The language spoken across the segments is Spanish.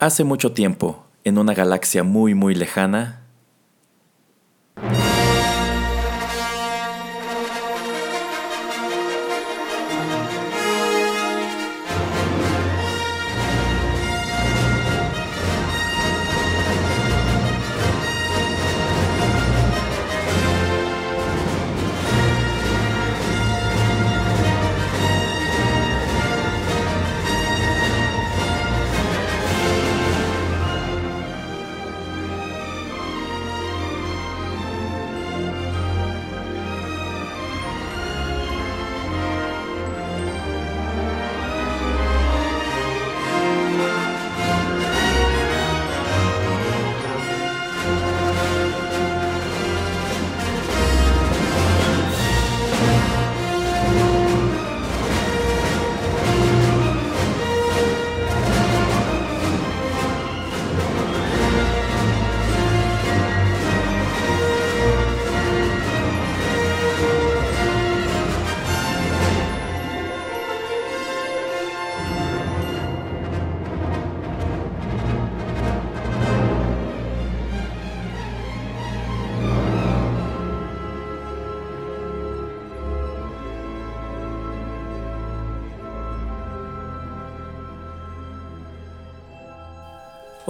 Hace mucho tiempo, en una galaxia muy muy lejana,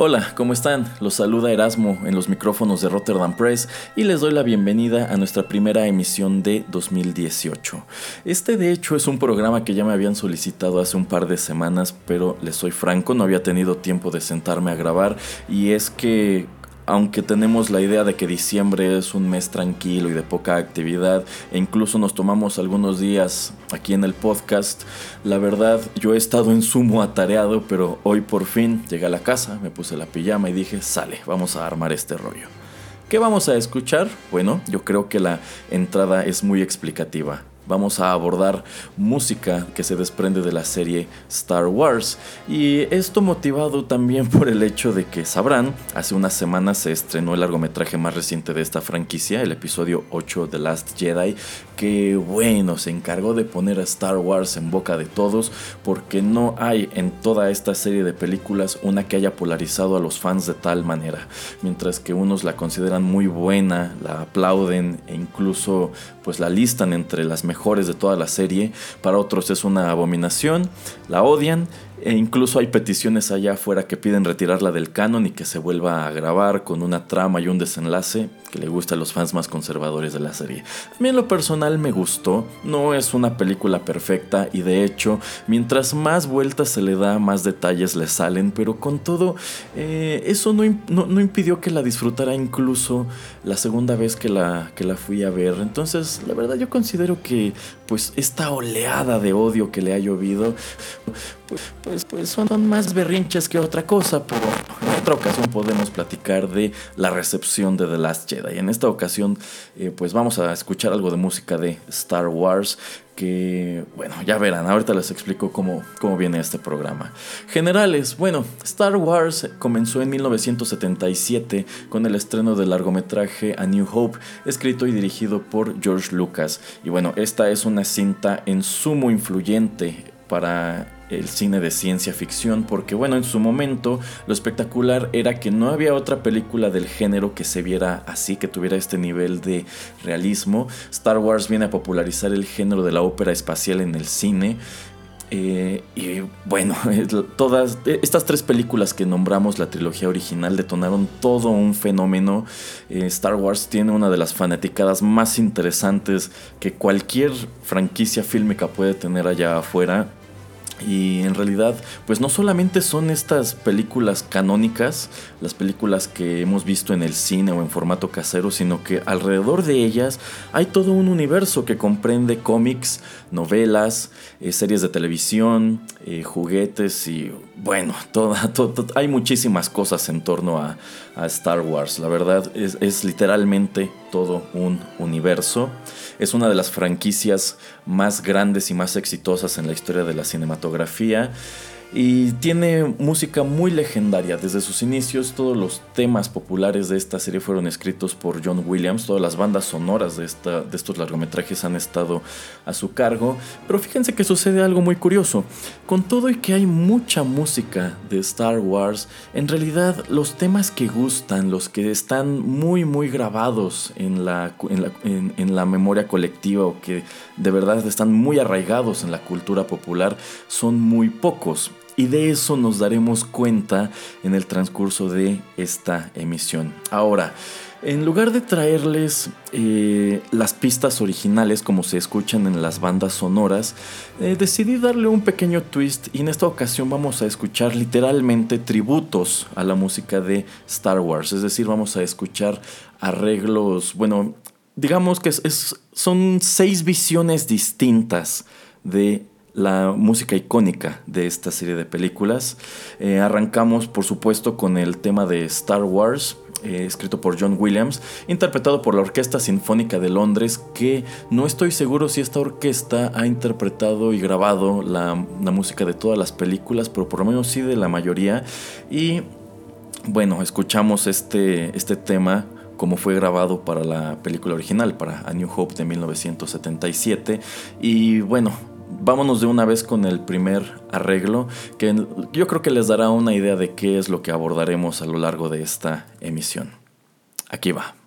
Hola, ¿cómo están? Los saluda Erasmo en los micrófonos de Rotterdam Press y les doy la bienvenida a nuestra primera emisión de 2018. Este de hecho es un programa que ya me habían solicitado hace un par de semanas, pero les soy franco, no había tenido tiempo de sentarme a grabar y es que aunque tenemos la idea de que diciembre es un mes tranquilo y de poca actividad, e incluso nos tomamos algunos días aquí en el podcast, la verdad yo he estado en sumo atareado, pero hoy por fin llegué a la casa, me puse la pijama y dije, sale, vamos a armar este rollo. ¿Qué vamos a escuchar? Bueno, yo creo que la entrada es muy explicativa vamos a abordar música que se desprende de la serie Star Wars. Y esto motivado también por el hecho de que sabrán, hace unas semanas se estrenó el largometraje más reciente de esta franquicia, el episodio 8 de Last Jedi, que bueno, se encargó de poner a Star Wars en boca de todos, porque no hay en toda esta serie de películas una que haya polarizado a los fans de tal manera. Mientras que unos la consideran muy buena, la aplauden e incluso pues la listan entre las mejores de toda la serie, para otros es una abominación, la odian e incluso hay peticiones allá afuera que piden retirarla del canon y que se vuelva a grabar con una trama y un desenlace que le gusta a los fans más conservadores de la serie. A mí en lo personal me gustó, no es una película perfecta y de hecho mientras más vueltas se le da más detalles le salen, pero con todo eh, eso no, no, impidió que la disfrutara incluso la segunda vez que la, que la fui a ver. Entonces la verdad yo considero que pues esta oleada de odio que le ha llovido pues, pues, pues, son más berrinches que otra cosa, pero ocasión podemos platicar de la recepción de The Last Jedi. En esta ocasión, eh, pues vamos a escuchar algo de música de Star Wars que, bueno, ya verán, ahorita les explico cómo, cómo viene este programa. Generales, bueno, Star Wars comenzó en 1977 con el estreno del largometraje A New Hope, escrito y dirigido por George Lucas. Y bueno, esta es una cinta en sumo influyente para el cine de ciencia ficción, porque bueno, en su momento lo espectacular era que no había otra película del género que se viera así, que tuviera este nivel de realismo. Star Wars viene a popularizar el género de la ópera espacial en el cine. Eh, y bueno, todas estas tres películas que nombramos la trilogía original detonaron todo un fenómeno. Eh, Star Wars tiene una de las fanaticadas más interesantes que cualquier franquicia fílmica puede tener allá afuera. Y en realidad, pues no solamente son estas películas canónicas, las películas que hemos visto en el cine o en formato casero, sino que alrededor de ellas hay todo un universo que comprende cómics, novelas, eh, series de televisión, eh, juguetes y bueno, hay muchísimas cosas en torno a, Star Wars. La verdad es, es, literalmente todo un universo. Es una de las franquicias más grandes y más exitosas en la historia de la cinematografía. Y tiene música muy legendaria. Desde sus inicios, todos los temas populares de esta serie fueron escritos por John Williams. Todas las bandas sonoras de, esta, de estos largometrajes han estado a su cargo. Pero fíjense que sucede algo muy curioso. Con todo y que hay mucha música de Star Wars, en realidad los temas que gustan, los que están muy, muy grabados en la, en la, en la memoria colectiva o que de verdad están muy arraigados en la cultura popular, son muy pocos. Y de eso nos daremos cuenta en el transcurso de esta emisión. Ahora, en lugar de traerles eh, las pistas originales como se escuchan en las bandas sonoras, eh, decidí darle un pequeño twist y en esta ocasión vamos a escuchar literalmente tributos a la música de Star Wars. Es decir, vamos a escuchar arreglos, bueno, digamos que son seis visiones distintas de la música icónica de esta serie de películas. Eh, arrancamos, por supuesto, con el tema de Star Wars. Eh, escrito por John Williams, interpretado por la Orquesta Sinfónica de Londres, que no estoy seguro si esta orquesta ha interpretado y grabado la, la música de todas las películas, pero por lo menos sí de la mayoría. Y bueno, escuchamos este, este tema como fue grabado para la película original, para A New Hope de 1977. Y bueno, vámonos de una vez con el primer arreglo, que yo creo que les dará una idea de qué es lo que abordaremos a lo largo de esta emisión. Aquí va.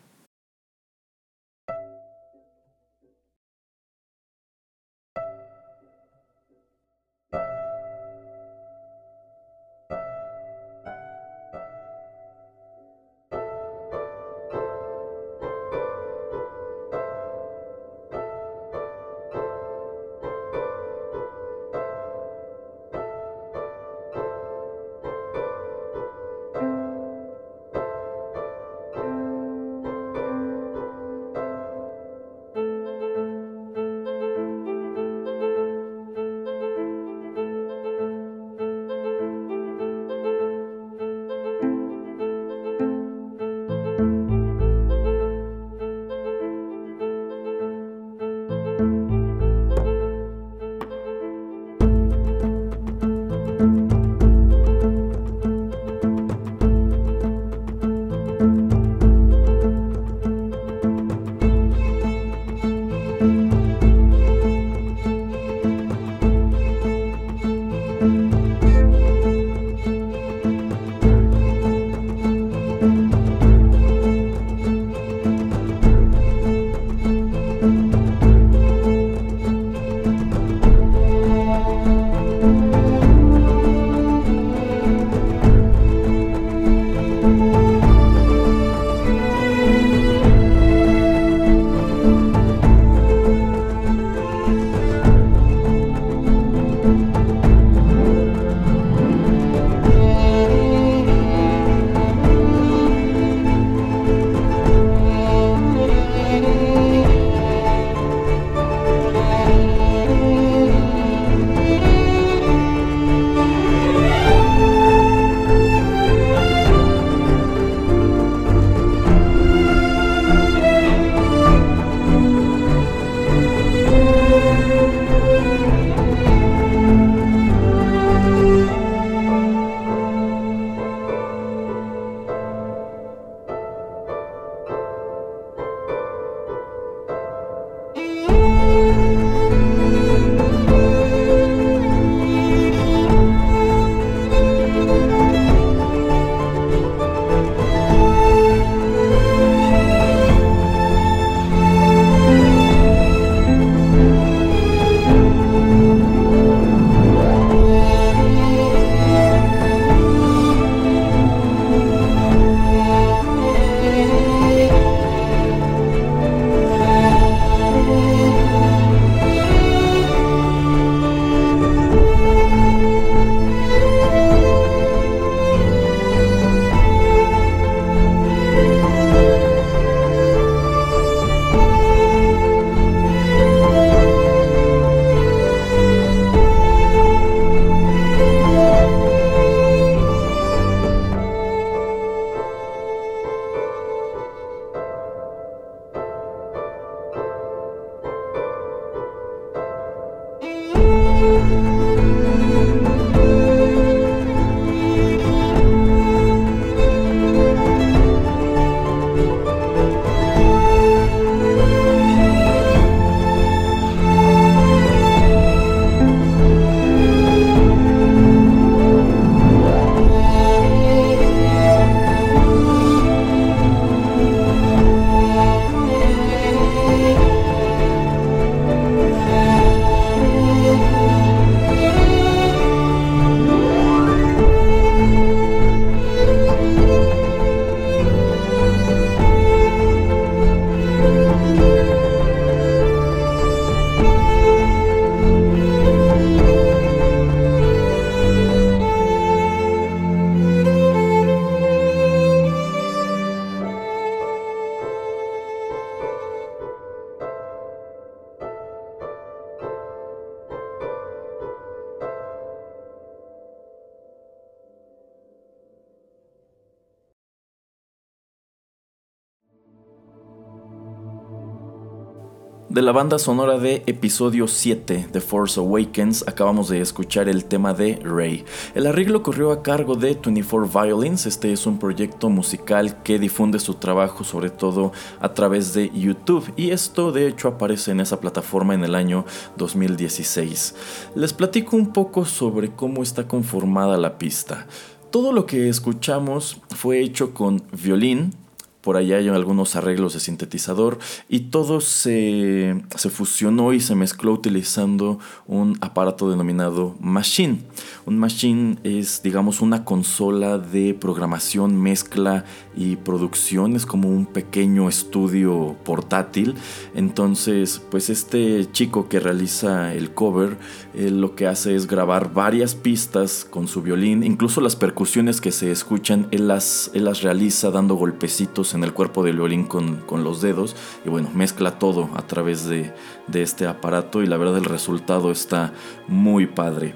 Banda sonora de episodio 7 de Force Awakens acabamos de escuchar el tema de Rey. El arreglo corrió a cargo de 24 Violins, este es un proyecto musical que difunde su trabajo sobre todo a través de YouTube y esto de hecho aparece en esa plataforma en el año 2016. Les platico un poco sobre cómo está conformada la pista. Todo lo que escuchamos fue hecho con violín, por allá hay algunos arreglos de sintetizador y todo se, se, fusionó y se mezcló utilizando un aparato denominado Machine. Un Machine es, digamos, una consola de programación, mezcla y producción, es como un pequeño estudio portátil. Entonces, pues este chico que realiza el cover, lo que hace es grabar varias pistas con su violín, incluso las percusiones que se escuchan, él las, él las realiza dando golpecitos en el cuerpo del violín con, los dedos y bueno, mezcla todo a través de, este aparato y la verdad el resultado está muy padre.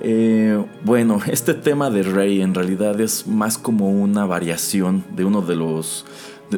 Eh, bueno, este tema de Rey en realidad es más como una variación de uno de los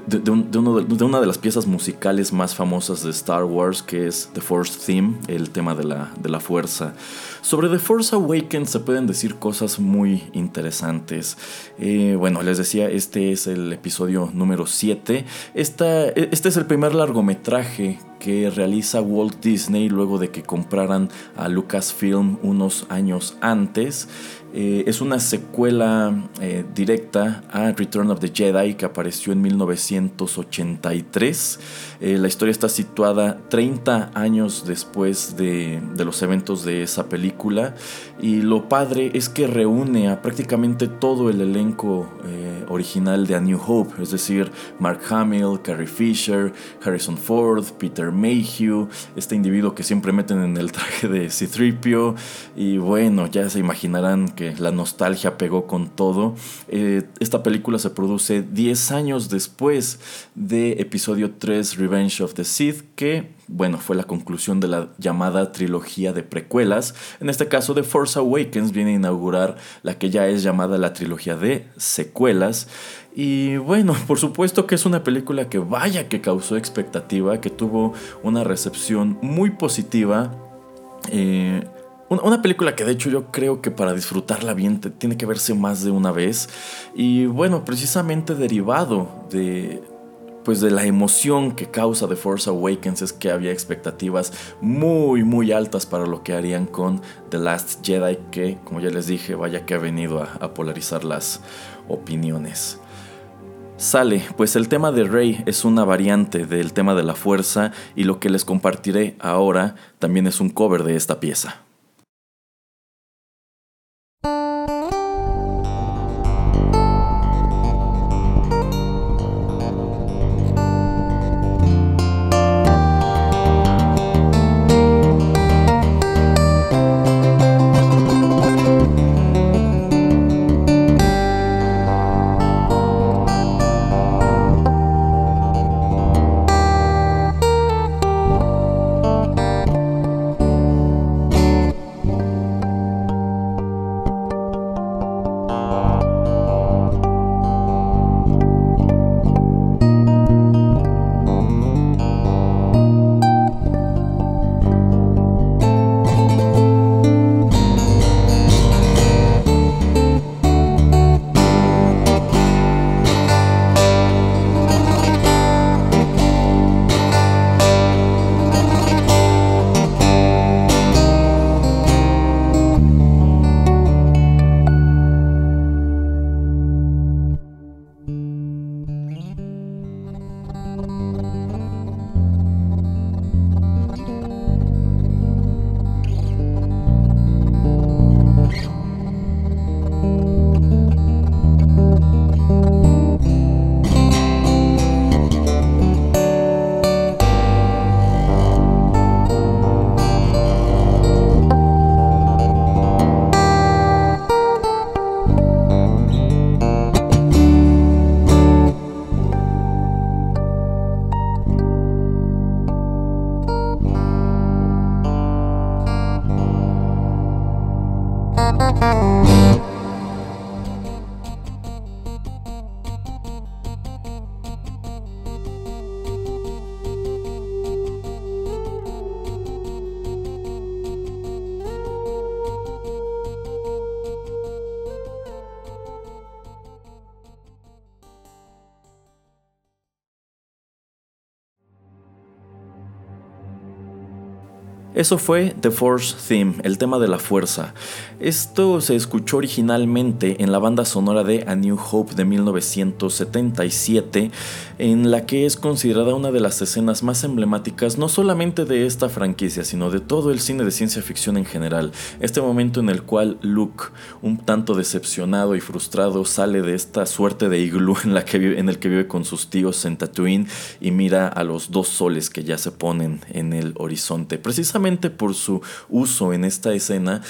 de, una de las piezas musicales más famosas de Star Wars, que es The Force Theme, el tema de la, de la fuerza. Sobre The Force Awakens se pueden decir cosas muy interesantes. Eh, bueno, les decía, este es el episodio número 7. este es el primer largometraje que realiza Walt Disney luego de que compraran a Lucasfilm unos años antes. Eh, es una secuela eh, directa a Return of the Jedi que apareció en 1983. Eh, la historia está situada 30 años después de, los eventos de esa película. Y lo padre es que reúne a prácticamente todo el elenco original de A New Hope, es decir, Mark Hamill, Carrie Fisher, Harrison Ford, Peter Mayhew, este individuo que siempre meten en el traje de C-3PO. Y bueno, ya se imaginarán que la nostalgia pegó con todo. Eh, esta película se produce 10 años después de episodio 3 Revenge of the Sith, que bueno, fue la conclusión de la llamada trilogía de precuelas. En este caso, The Force Awakens viene a inaugurar la que ya es llamada la trilogía de secuelas. Y bueno, por supuesto que es una película que vaya que causó expectativa, que tuvo una recepción muy positiva. Eh, una película que de hecho yo creo que para disfrutarla bien tiene que verse más de una vez. Y bueno, precisamente derivado de, pues de la emoción que causa The Force Awakens es que había expectativas muy muy altas para lo que harían con The Last Jedi que como ya les dije vaya que ha venido a, a polarizar las opiniones. Sale, pues el tema de Rey es una variante del tema de la fuerza y lo que les compartiré ahora también es un cover de esta pieza. Eso fue The Force Theme, el tema de la fuerza. Esto se escuchó originalmente en la banda sonora de A New Hope de 1977, en la que es considerada una de las escenas más emblemáticas no solamente de esta franquicia, sino de todo el cine de ciencia ficción en general. Este momento en el cual Luke, un tanto decepcionado y frustrado, sale de esta suerte de iglú en, la que vive, en el que vive con sus tíos en Tatooine y mira a los dos soles que ya se ponen en el horizonte. Precisamente por su uso en esta escena,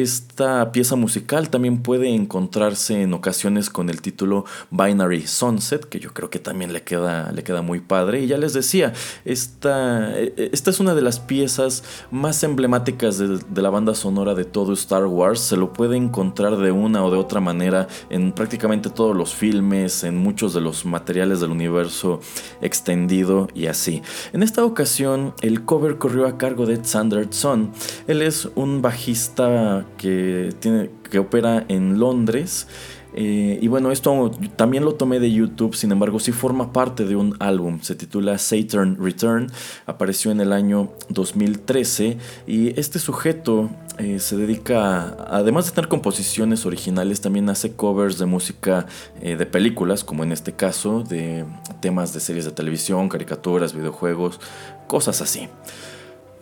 esta pieza musical también puede encontrarse en ocasiones con el título Binary Sunset, que yo creo que también le queda, le queda muy padre. Y ya les decía, esta, esta es una de las piezas más emblemáticas de, la banda sonora de todo Star Wars. Se lo puede encontrar de una o de otra manera en prácticamente todos los filmes, en muchos de los materiales del universo extendido y así. En esta ocasión, el cover corrió a cargo de Sanderson. Él es un bajista que, tiene, que opera en Londres. Eh, y bueno, esto también lo tomé de YouTube, sin embargo, sí forma parte de un álbum. Se titula Saturn Return, apareció en el año 2013. Y este sujeto eh, se dedica, además de tener composiciones originales, también hace covers de música eh, de películas, como en este caso, de temas de series de televisión, caricaturas, videojuegos, cosas así.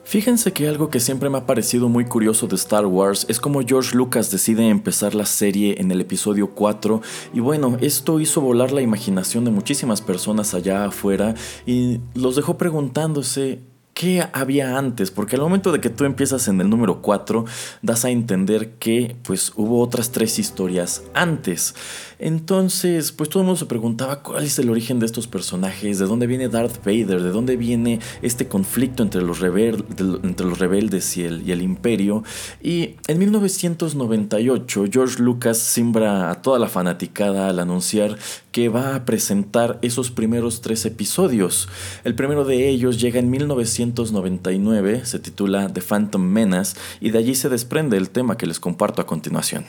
Fíjense que algo que siempre me ha parecido muy curioso de Star Wars es como George Lucas decide empezar la serie en el episodio 4 y bueno, esto hizo volar la imaginación de muchísimas personas allá afuera y los dejó preguntándose qué había antes, porque al momento de que tú empiezas en el número 4, das a entender que pues hubo otras tres historias antes. Entonces, pues todo el mundo se preguntaba cuál es el origen de estos personajes, de dónde viene Darth Vader, de dónde viene este conflicto entre los, entre los rebeldes y el, y el imperio. Y en 1998, George Lucas simbra a toda la fanaticada al anunciar que va a presentar esos primeros tres episodios. El primero de ellos llega en 1999, se titula The Phantom Menace y de allí se desprende el tema que les comparto a continuación.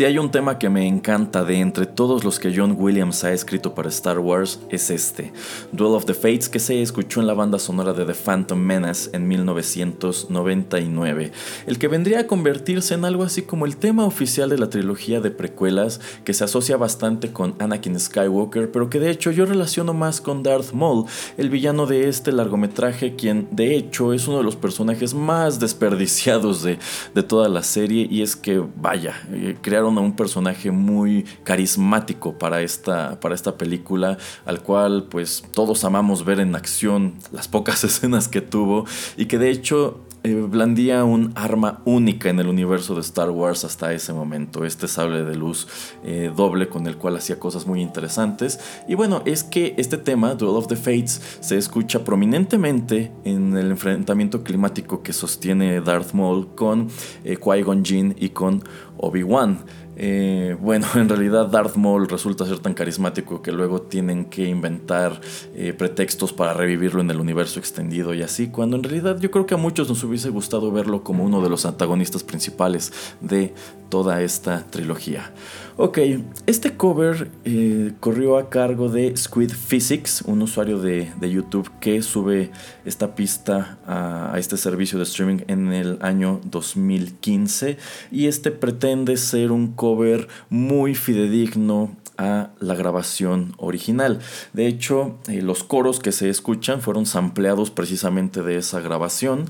Si hay un tema que me encanta de entre todos los que John Williams ha escrito para Star Wars, es este, Duel of the Fates, que se escuchó en la banda sonora de The Phantom Menace en 1999, el que vendría a convertirse en algo así como el tema oficial de la trilogía de precuelas, que se asocia bastante con Anakin Skywalker, pero que de hecho yo relaciono más con Darth Maul, el villano de este largometraje, quien de hecho es uno de los personajes más desperdiciados de, de toda la serie, y es que, vaya, eh, a un personaje muy carismático para esta, para esta película, al cual pues todos amamos ver en acción las pocas escenas que tuvo y que de hecho eh, blandía un arma única en el universo de Star Wars hasta ese momento, este sable de luz eh, doble con el cual hacía cosas muy interesantes. Y bueno, es que este tema, Duel of the Fates, se escucha prominentemente en el enfrentamiento climático que sostiene Darth Maul con eh, Qui-Gon Jinn y con Obi-Wan. Eh, bueno, en realidad Darth Maul resulta ser tan carismático que luego tienen que inventar eh, pretextos para revivirlo en el universo extendido y así, cuando en realidad yo creo que a muchos nos hubiese gustado verlo como uno de los antagonistas principales de toda esta trilogía. Ok, este cover eh, corrió a cargo de Squid Physics, un usuario de, YouTube que sube esta pista a, este servicio de streaming en el año 2015 y este pretende ser un cover muy fidedigno a la grabación original. De hecho, eh, los coros que se escuchan fueron sampleados precisamente de esa grabación.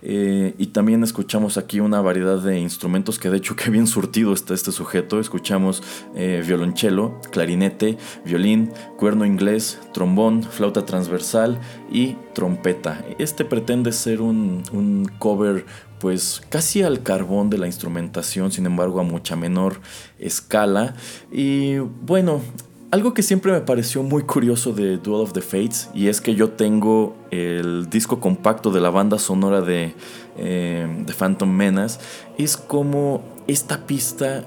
Eh, y también escuchamos aquí una variedad de instrumentos que de hecho que bien surtido está este sujeto. Escuchamos eh, violonchelo, clarinete, violín, cuerno inglés, trombón, flauta transversal y trompeta. Este pretende ser un, un cover pues casi al carbón de la instrumentación, sin embargo a mucha menor escala. Y bueno, algo que siempre me pareció muy curioso de Duel of the Fates, y es que yo tengo el disco compacto de la banda sonora de, eh, Phantom Menace, es como esta pista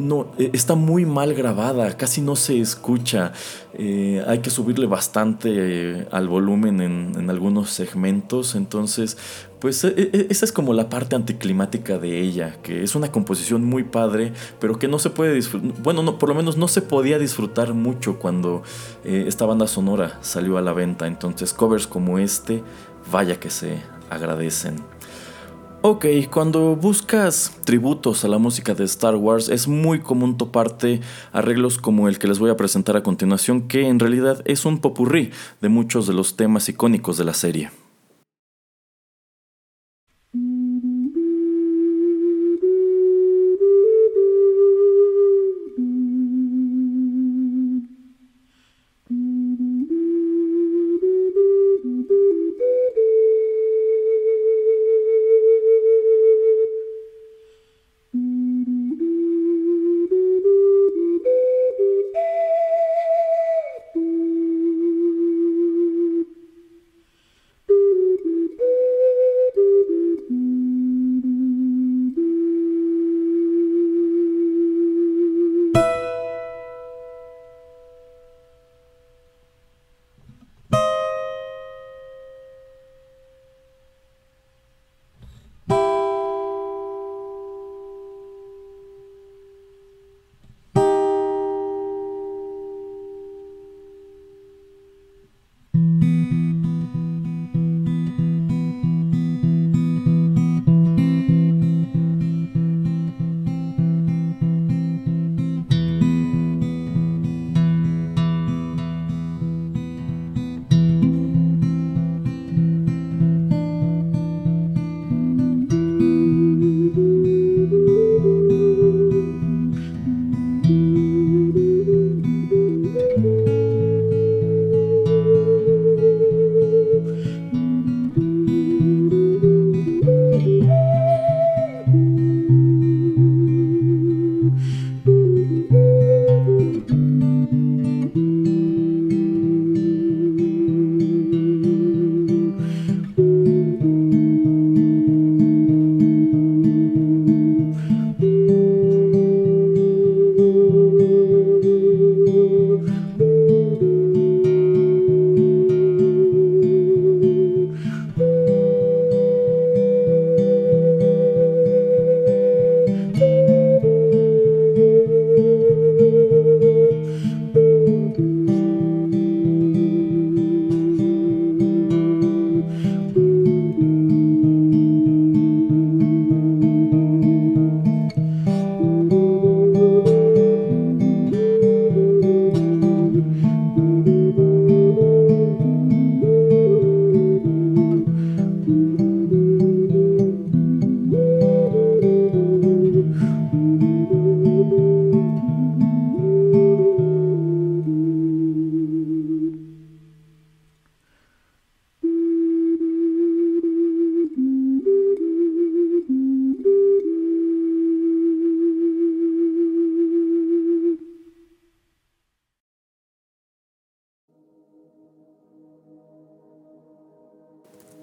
no, e, está muy mal grabada, casi no se escucha. Eh, hay que subirle bastante eh, al volumen en, en, algunos segmentos. Entonces, pues e, e, esa es como la parte anticlimática de ella, que es una composición muy padre, pero que no se puede disfrutar. Bueno, no, por lo menos no se podía disfrutar mucho cuando eh, esta banda sonora salió a la venta. Entonces, covers como este, vaya que se agradecen. Ok, cuando buscas tributos a la música de Star Wars es muy común toparte arreglos como el que les voy a presentar a continuación, que en realidad es un popurrí de muchos de los temas icónicos de la serie.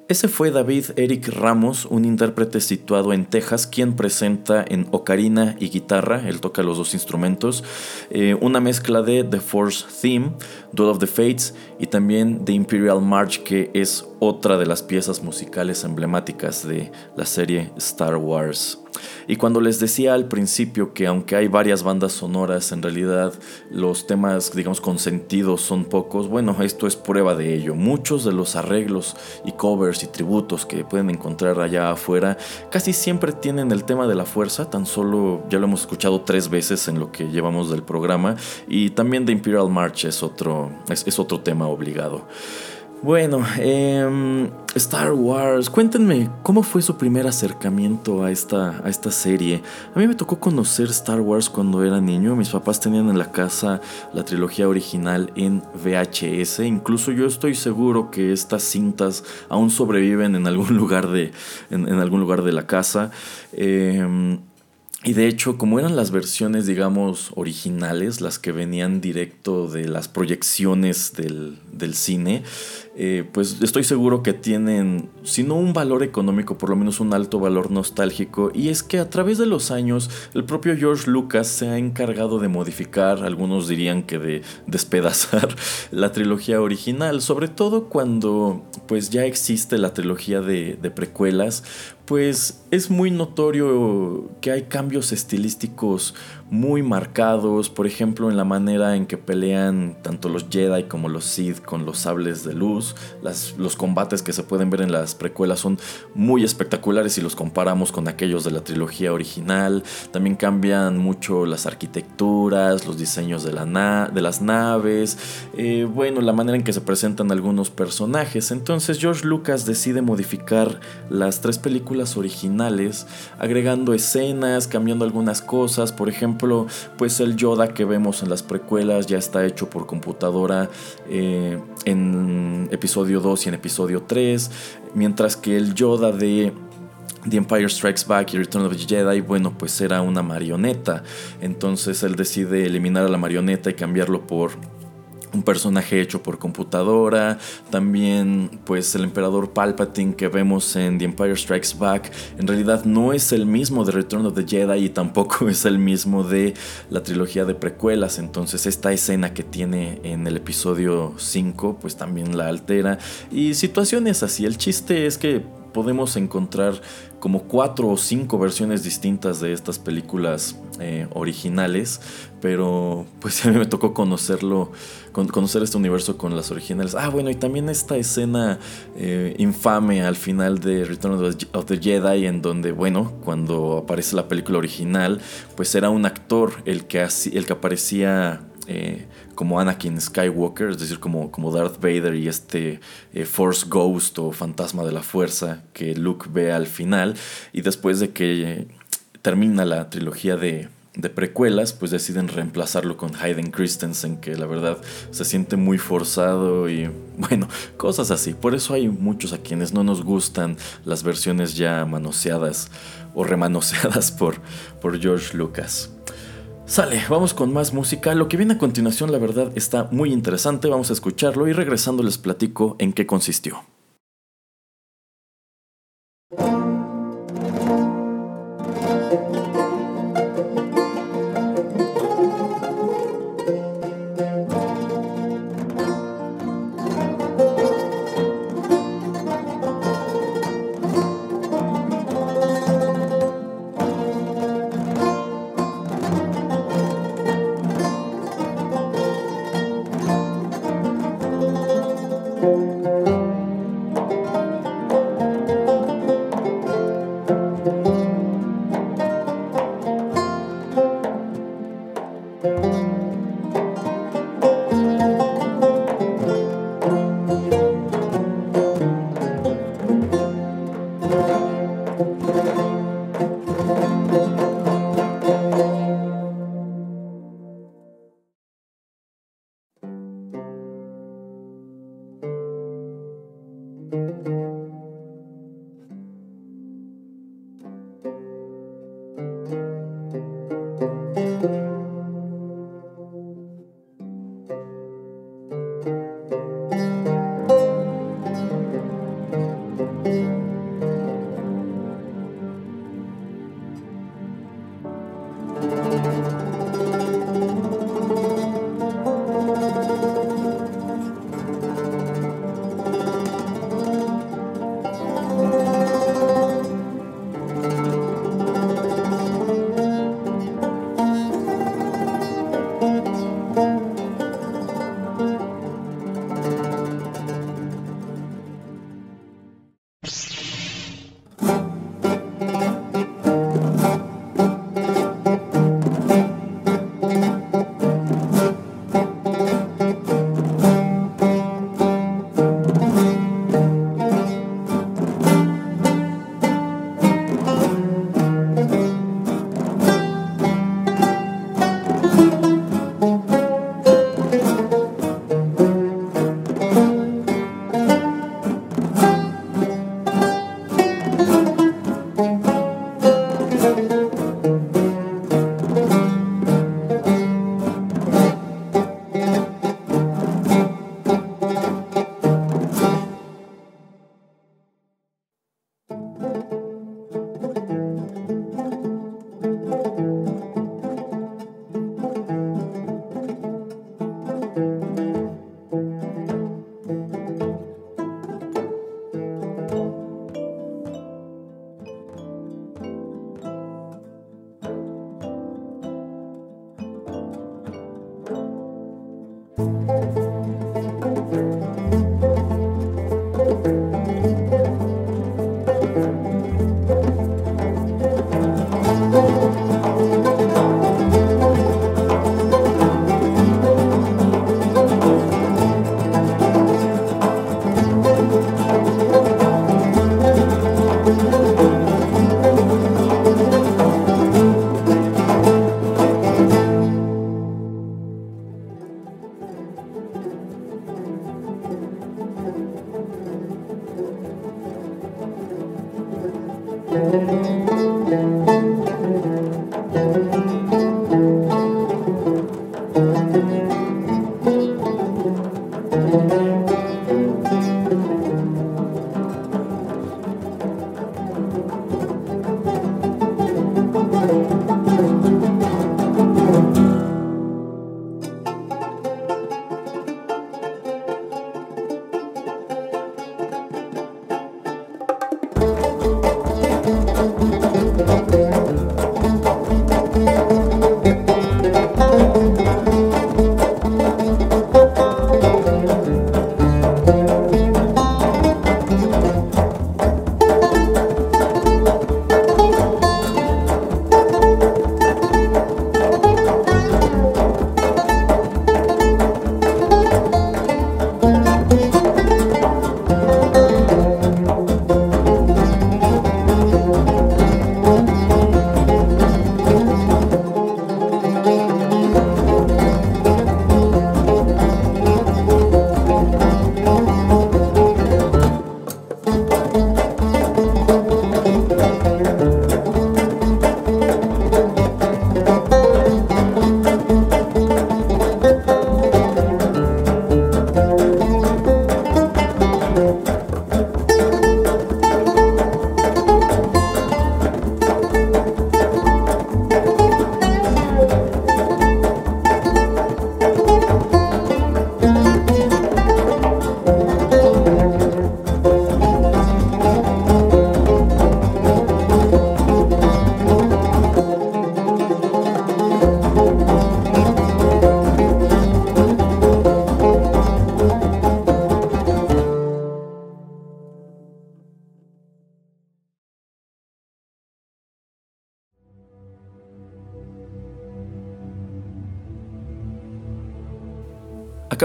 Ese fue David Eric Ramos, un intérprete situado en Texas, quien presenta en ocarina y guitarra, él toca los dos instrumentos, eh, una mezcla de The Force Theme, Duel of the Fates y también The Imperial March, que es otra de las piezas musicales emblemáticas de la serie Star Wars. Y cuando les decía al principio que aunque hay varias bandas sonoras, en realidad los temas, digamos, consentidos son pocos, bueno, esto es prueba de ello. Muchos de los arreglos y covers y tributos que pueden encontrar allá afuera casi siempre tienen el tema de la fuerza, tan solo ya lo hemos escuchado tres veces en lo que llevamos del programa, y también The Imperial March es otro, es otro tema obligado. Bueno, em, Star Wars, cuéntenme, ¿cómo fue su primer acercamiento a esta, a esta serie? A mí me tocó conocer Star Wars cuando era niño, mis papás tenían en la casa la trilogía original en VHS, incluso yo estoy seguro que estas cintas aún sobreviven en algún lugar de, en, algún lugar de la casa. Em, y de hecho, como eran las versiones, digamos, originales, las que venían directo de las proyecciones del, del cine, eh, pues estoy seguro que tienen, si no un valor económico, por lo menos un alto valor nostálgico. Y es que a través de los años, el propio George Lucas se ha encargado de modificar, algunos dirían que de despedazar la trilogía original, sobre todo cuando pues ya existe la trilogía de, de precuelas, pues es muy notorio que hay cambios estilísticos muy marcados, por ejemplo en la manera en que pelean tanto los Jedi como los Sith con los sables de luz, los combates que se pueden ver en las precuelas son muy espectaculares si los comparamos con aquellos de la trilogía original, también cambian mucho las arquitecturas, los diseños de, la de las naves, eh, bueno, la manera en que se presentan algunos personajes, entonces George Lucas decide modificar las tres películas originales, agregando escenas, cambiando algunas cosas, por ejemplo, pues el Yoda que vemos en las precuelas ya está hecho por computadora eh, en episodio 2 y en episodio 3, mientras que el Yoda de The Empire Strikes Back y Return of the Jedi, bueno, pues era una marioneta. Entonces él decide eliminar a la marioneta y cambiarlo por un personaje hecho por computadora, también pues el emperador Palpatine que vemos en The Empire Strikes Back en realidad no es el mismo de Return of the Jedi y tampoco es el mismo de la trilogía de precuelas, entonces esta escena que tiene en el episodio 5 pues también la altera. Y situaciones así, el chiste es que podemos encontrar como cuatro o cinco versiones distintas de estas películas eh, originales, pero pues a mí me tocó conocerlo, conocer este universo con las originales. Ah, bueno, y también esta escena eh, infame al final de Return of the Jedi, en donde, bueno, cuando aparece la película original, pues era un actor el que, el que aparecía eh, como Anakin Skywalker, es decir, como, como Darth Vader y este eh, Force Ghost o fantasma de la fuerza que Luke ve al final. Y después de que eh, termina la trilogía de, de precuelas, pues deciden reemplazarlo con Hayden Christensen, que la verdad se siente muy forzado y bueno, cosas así. Por eso hay muchos a quienes no nos gustan las versiones ya manoseadas o remanoseadas por, por George Lucas. Sale, vamos con más música. Lo que viene a continuación, la verdad, está muy interesante. Vamos a escucharlo y regresando les platico en qué consistió.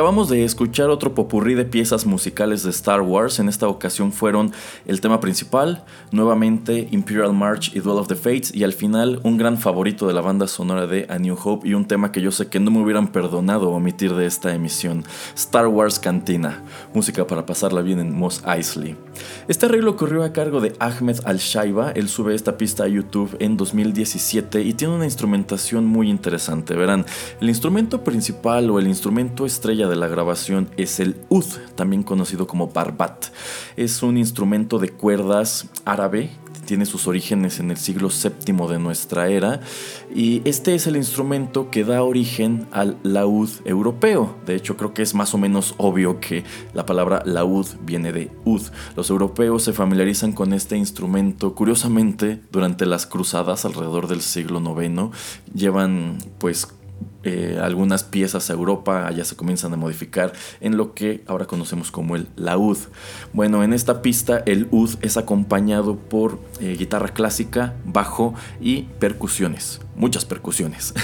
Acabamos de escuchar otro popurrí de piezas musicales de Star Wars. En esta ocasión fueron el tema principal, nuevamente Imperial March y Duel of the Fates, y al final un gran favorito de la banda sonora de A New Hope y un tema que yo sé que no me hubieran perdonado omitir de esta emisión: Star Wars Cantina, música para pasarla bien en Mos Eisley. Este arreglo corrió a cargo de Ahmed Al-Shaiba. Él sube esta pista a YouTube en 2017 y tiene una instrumentación muy interesante. Verán, el instrumento principal o el instrumento estrella de la grabación es el ud, también conocido como barbat. Es un instrumento de cuerdas árabe tiene sus orígenes en el siglo VII de nuestra era y este es el instrumento que da origen al laúd europeo. De hecho, creo que es más o menos obvio que la palabra laúd viene de ud. Los europeos se familiarizan con este instrumento curiosamente durante las cruzadas alrededor del siglo IX. Llevan pues eh, algunas piezas a Europa ya se comienzan a modificar en lo que ahora conocemos como el laúd. Bueno, en esta pista el ud es acompañado por eh, guitarra clásica, bajo y percusiones, muchas percusiones.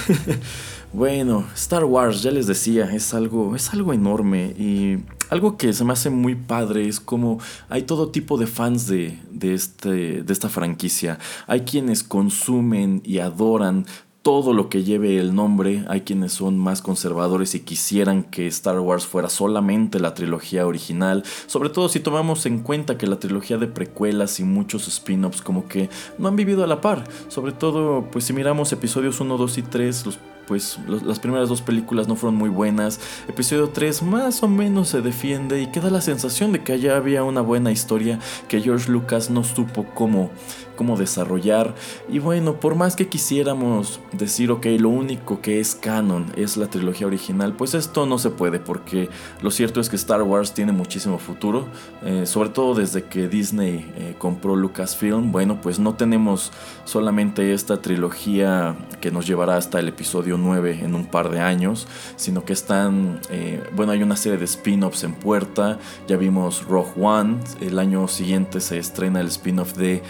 bueno, Star Wars, ya les decía, es algo, es algo enorme y algo que se me hace muy padre es como hay todo tipo de fans de, de, este, de esta franquicia. Hay quienes consumen y adoran todo lo que lleve el nombre. Hay quienes son más conservadores y quisieran que Star Wars fuera solamente la trilogía original. Sobre todo si tomamos en cuenta que la trilogía de precuelas y muchos spin-offs como que no han vivido a la par. Sobre todo, pues si miramos episodios 1, 2 y 3, los pues las primeras dos películas no fueron muy buenas. Episodio 3 más o menos se defiende y queda la sensación de que allá había una buena historia que George Lucas no supo cómo cómo desarrollar. Y bueno, por más que quisiéramos decir, ok, lo único que es canon es la trilogía original, pues esto no se puede porque lo cierto es que Star Wars tiene muchísimo futuro, eh, sobre todo desde que Disney eh, compró Lucasfilm. Bueno, pues no tenemos solamente esta trilogía que nos llevará hasta el episodio 9 en un par de años, sino que están, eh, bueno, hay una serie de spin-offs en puerta, ya vimos Rogue One, el año siguiente se estrena el spin-off de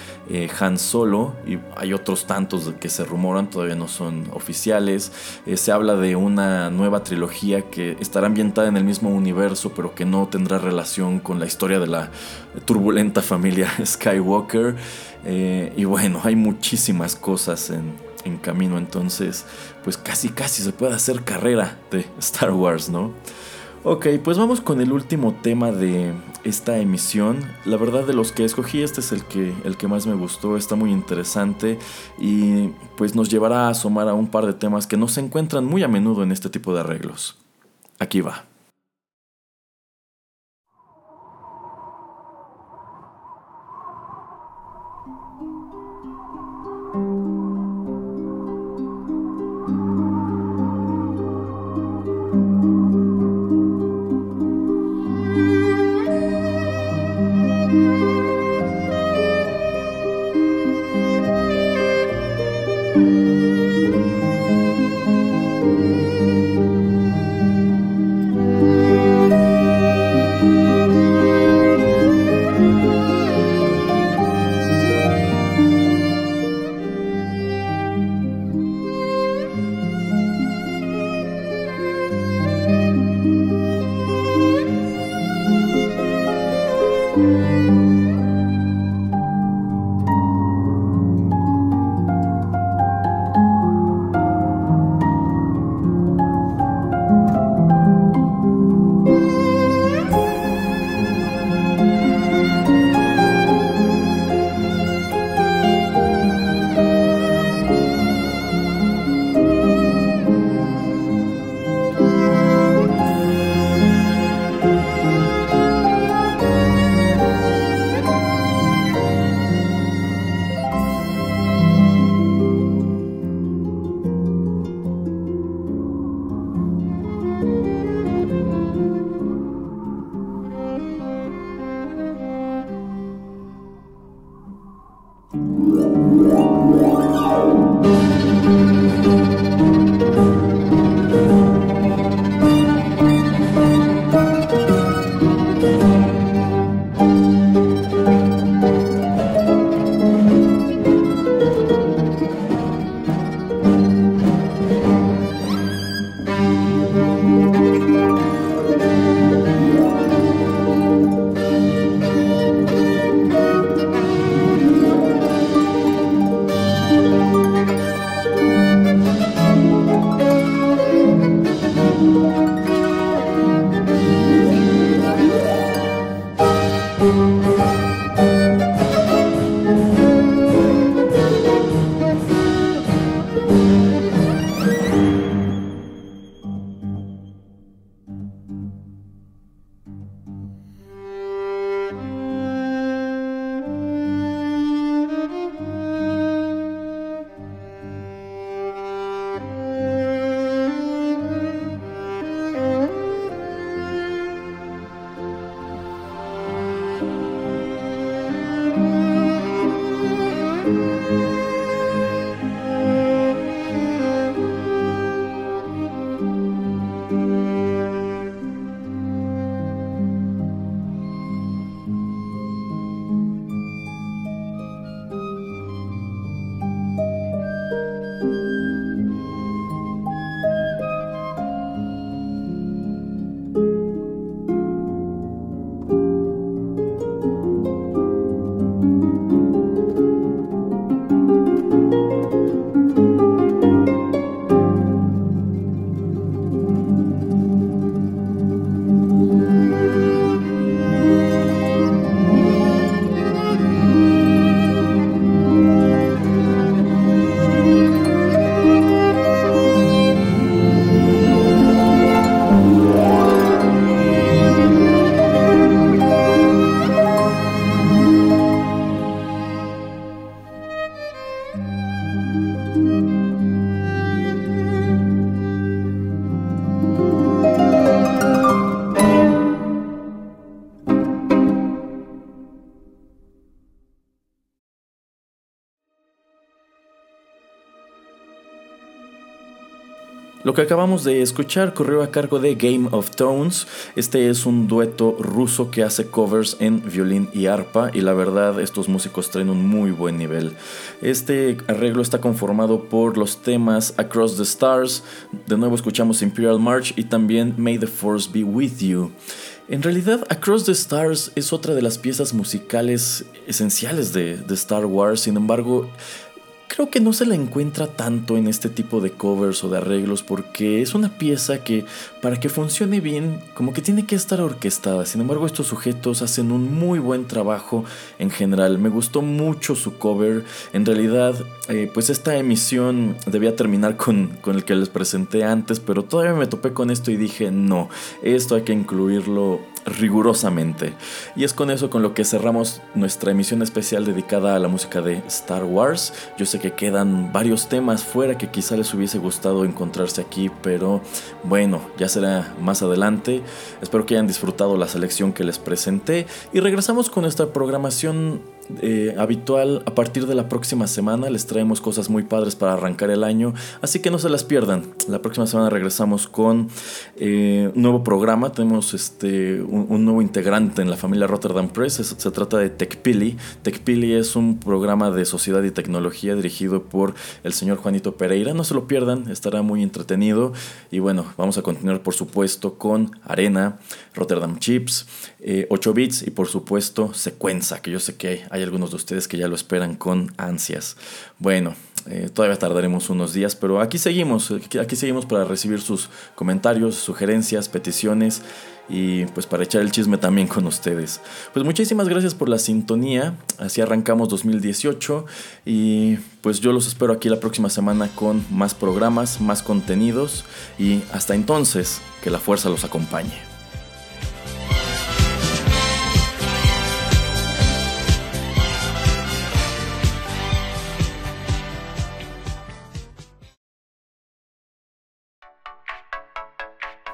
han Solo y hay otros tantos que se rumoran, todavía no son oficiales. Eh, se habla de una nueva trilogía que estará ambientada en el mismo universo, pero que no tendrá relación con la historia de la turbulenta familia Skywalker. Eh, y bueno, hay muchísimas cosas en, en camino, entonces pues casi casi se puede hacer carrera de Star Wars, ¿no? Ok, pues vamos con el último tema de esta emisión. La verdad de los que escogí, este es el que, el que más me gustó, está muy interesante y pues nos llevará a asomar a un par de temas que no se encuentran muy a menudo en este tipo de arreglos. Aquí va. Que acabamos de escuchar corrió a cargo de Game of Tones. Este es un dueto ruso que hace covers en violín y arpa y la verdad estos músicos traen un muy buen nivel. Este arreglo está conformado por los temas Across the Stars, de nuevo escuchamos Imperial March y también May the Force Be With You. En realidad, Across the Stars es otra de las piezas musicales esenciales de, de Star Wars, sin embargo, creo que no se la encuentra tanto en este tipo de covers o de arreglos porque es una pieza que para que funcione bien como que tiene que estar orquestada. Sin embargo estos sujetos hacen un muy buen trabajo en general. Me gustó mucho su cover. En realidad eh, pues esta emisión debía terminar con, con el que les presenté antes pero todavía me topé con esto y dije no, esto hay que incluirlo rigurosamente. Y es con eso con lo que cerramos nuestra emisión especial dedicada a la música de Star Wars. Yo sé que quedan varios temas fuera que quizá les hubiese gustado encontrarse aquí, pero bueno, ya será más adelante. Espero que hayan disfrutado la selección que les presenté y regresamos con nuestra programación eh, habitual a partir de la próxima semana. Les traemos cosas muy padres para arrancar el año, así que no se las pierdan. La próxima semana regresamos con eh, un nuevo programa. Tenemos este, un, nuevo integrante en la familia Rotterdam Press. Se, trata de TechPili. TechPili es un programa de sociedad y tecnología dirigido por el señor Juanito Pereira. No se lo pierdan, estará muy entretenido. Y bueno, vamos a continuar por supuesto con Arena, Rotterdam Chips, 8 eh, bits y por supuesto Secuenza, que yo sé que hay algunos de ustedes que ya lo esperan con ansias. Bueno, eh, todavía tardaremos unos días, pero aquí seguimos, aquí seguimos para recibir sus comentarios, sugerencias, peticiones y pues para echar el chisme también con ustedes. Pues muchísimas gracias por la sintonía, así arrancamos 2018 y pues yo los espero aquí la próxima semana con más programas, más contenidos y hasta entonces que la fuerza los acompañe.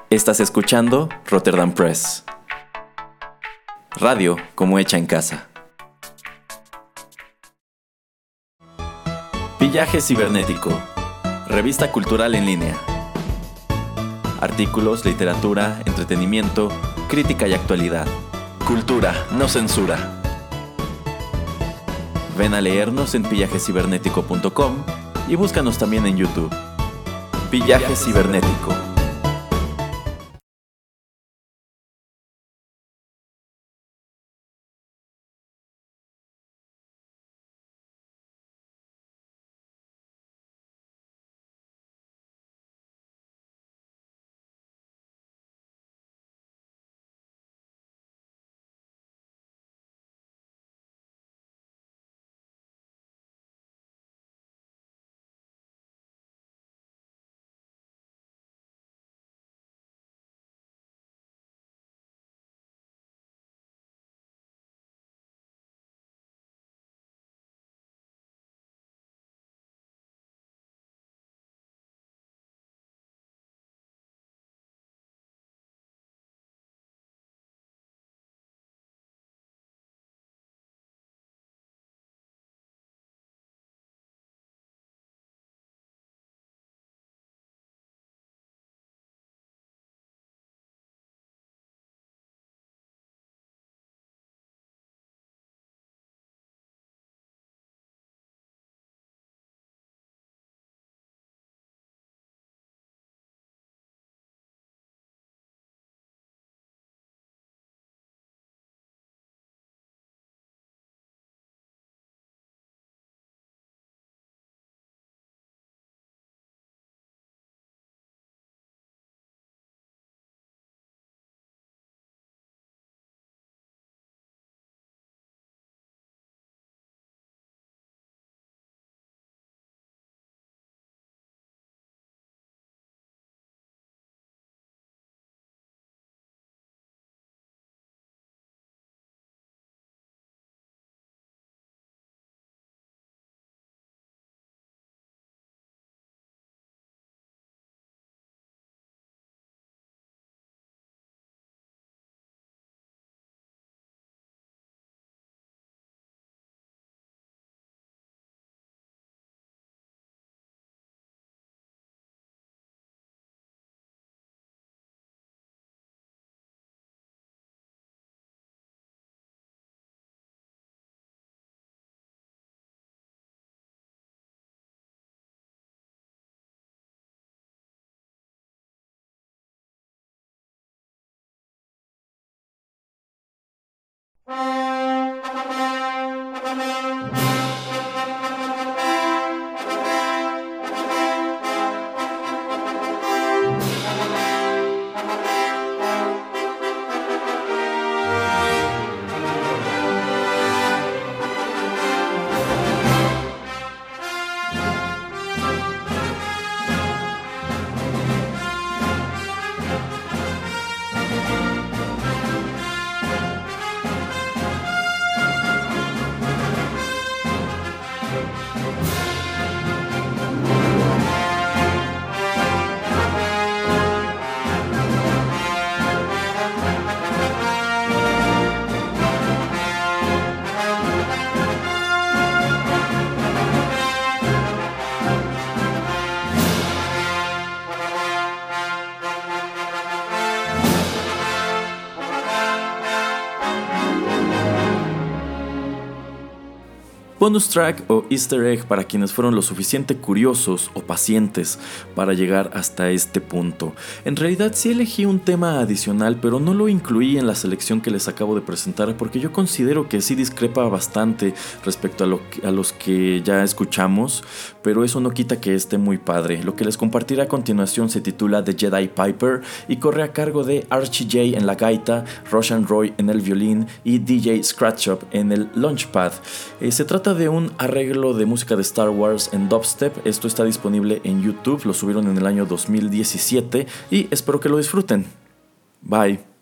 Estás escuchando Rotterdam Press. Radio como hecha en casa. Villaje Cibernético. Revista cultural en línea. Artículos, literatura, entretenimiento, crítica y actualidad. Cultura, no censura. Ven a leernos en pillajecibernético.com y búscanos también en YouTube. Villaje Cibernético. Bonus track o easter egg para quienes fueron lo suficiente curiosos o pacientes para llegar hasta este punto. En realidad sí elegí un tema adicional, pero no lo incluí en la selección que les acabo de presentar porque yo considero que sí discrepa bastante respecto a, lo a los que ya escuchamos, pero eso no quita que esté muy padre. Lo que les compartiré a continuación se titula The Jedi Piper y corre a cargo de Archie J en la gaita, Roshan Roy en el violín y DJ Scratch Up en el Launchpad. Eh, se trata de un arreglo de música de Star Wars en dubstep. Esto está disponible en YouTube, lo subieron en el año 2017 y espero que lo disfruten. Bye.